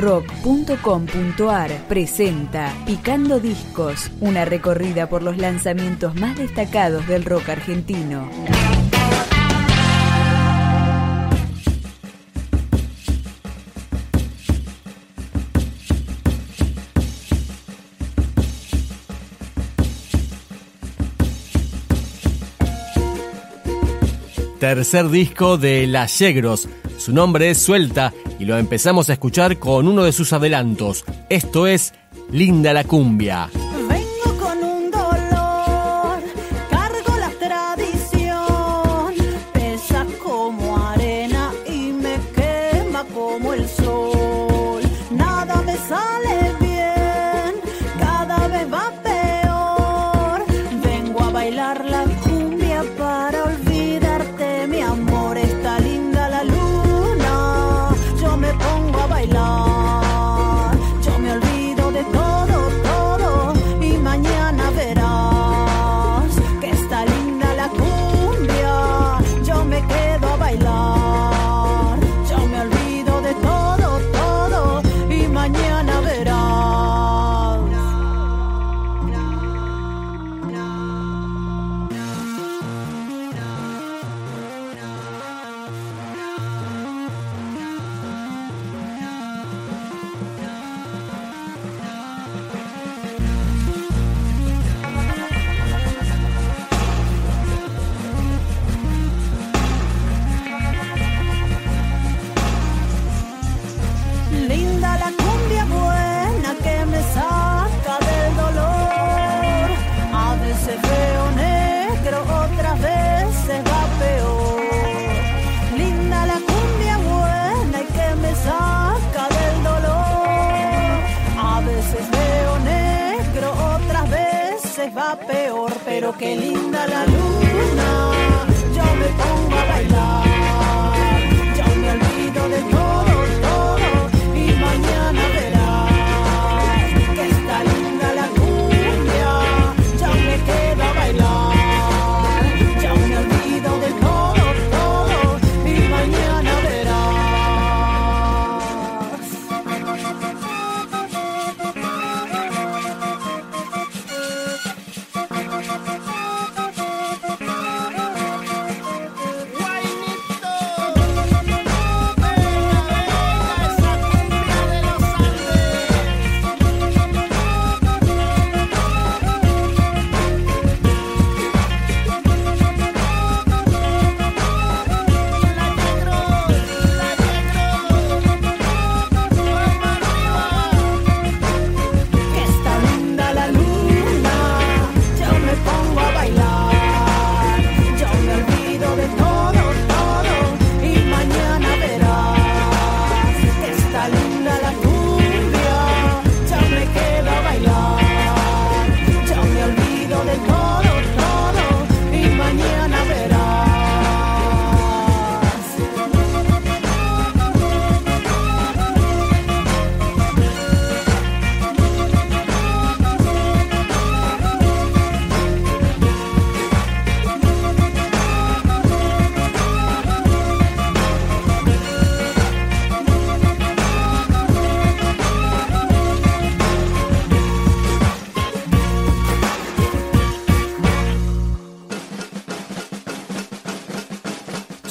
rock.com.ar presenta Picando Discos, una recorrida por los lanzamientos más destacados del rock argentino. Tercer disco de Las Yegros. Su nombre es Suelta y lo empezamos a escuchar con uno de sus adelantos. Esto es Linda la Cumbia. Pero qué linda la luna, yo me pongo a bailar. Yo me olvido de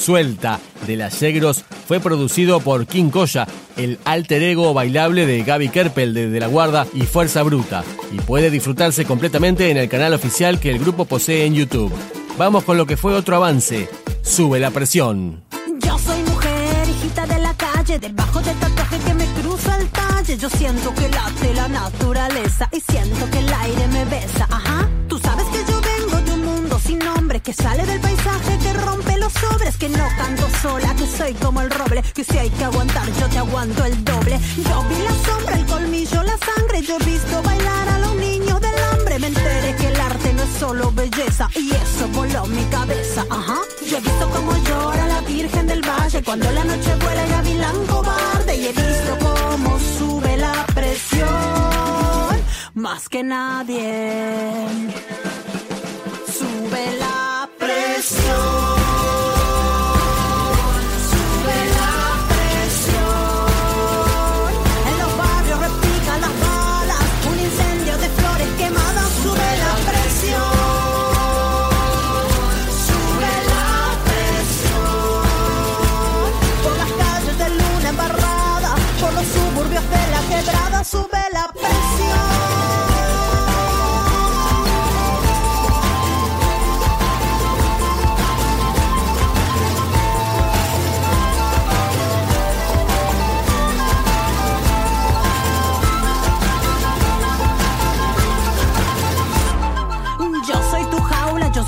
Suelta de Las Yegros fue producido por King Koya, el alter ego bailable de Gaby Kerpel de La Guarda y Fuerza Bruta, y puede disfrutarse completamente en el canal oficial que el grupo posee en YouTube. Vamos con lo que fue otro avance. Sube la presión. Yo soy mujer, hijita de la calle, debajo del tatuaje que me cruza el talle. Yo siento que late la naturaleza y siento que el aire me besa. Ajá, que sale del paisaje, que rompe los sobres, que no canto sola, que soy como el roble, que si hay que aguantar, yo te aguanto el doble. Yo vi la sombra, el colmillo, la sangre, yo he visto bailar a los niños del hambre, me enteré que el arte no es solo belleza y eso voló mi cabeza. Ajá, yo he visto cómo llora la Virgen del Valle cuando la noche vuela el gavilán cobarde y he visto cómo sube la presión más que nadie.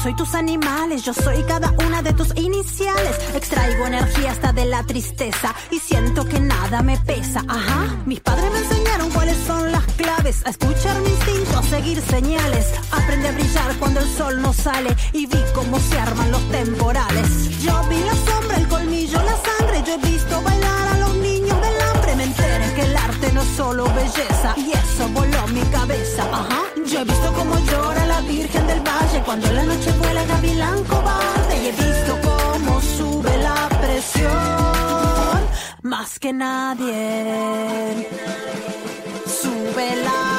Soy tus animales, yo soy cada una de tus iniciales. Extraigo energía hasta de la tristeza y siento que nada me pesa. Ajá, mis padres me enseñaron cuáles son las claves. A escuchar mi instinto, a seguir señales. Aprende a brillar cuando el sol no sale y vi cómo se arman los temporales. Yo vi la sombra, el colmillo, la sangre. Yo he visto bailar a los niños del hambre. Me enteré que el arte no es solo belleza y eso voló mi cabeza. Ajá, yo he visto cómo cuando la noche vuela gavilán cobarde y he visto cómo sube la presión más que nadie. Sube la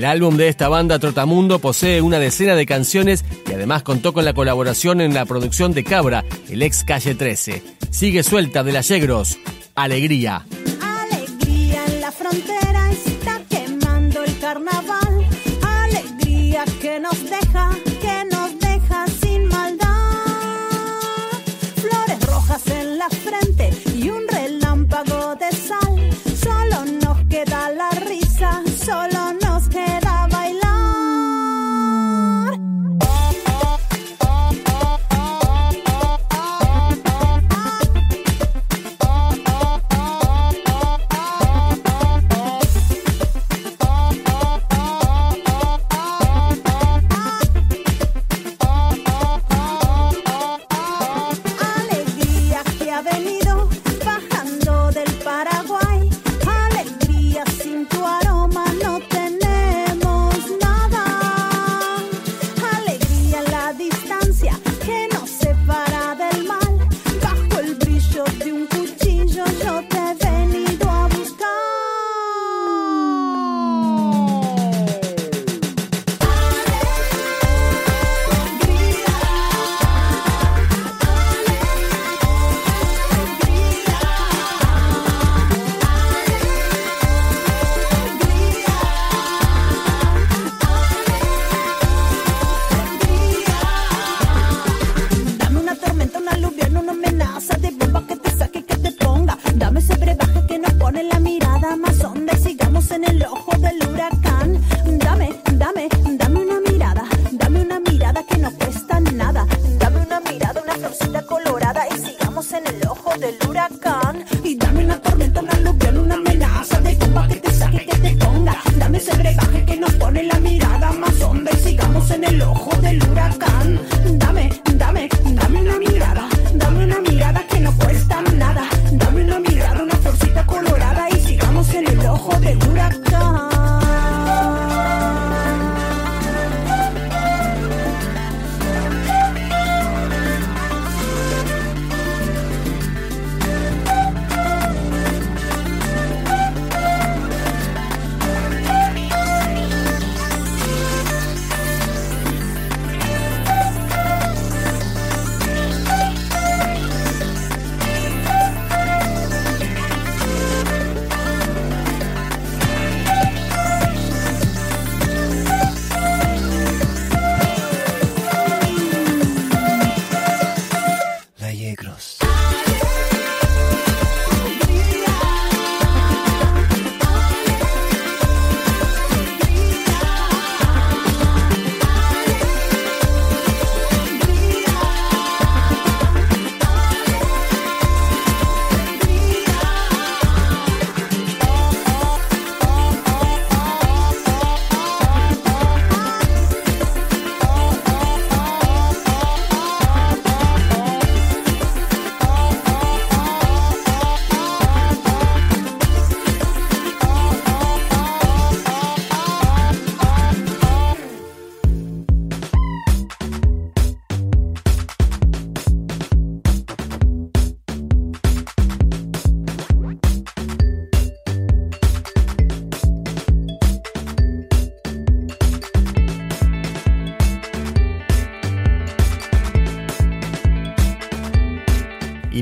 El álbum de esta banda Trotamundo posee una decena de canciones y además contó con la colaboración en la producción de Cabra, el ex Calle 13. Sigue suelta de la Yegros. Alegría. Alegría en la frontera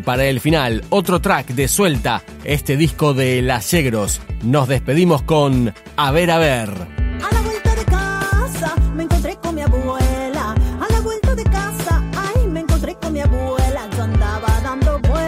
para el final otro track de suelta, este disco de Las Yegros. Nos despedimos con A ver, a ver. A la vuelta de casa me encontré con mi abuela. A la vuelta de casa, ay, me encontré con mi abuela. Yo andaba dando vueltas.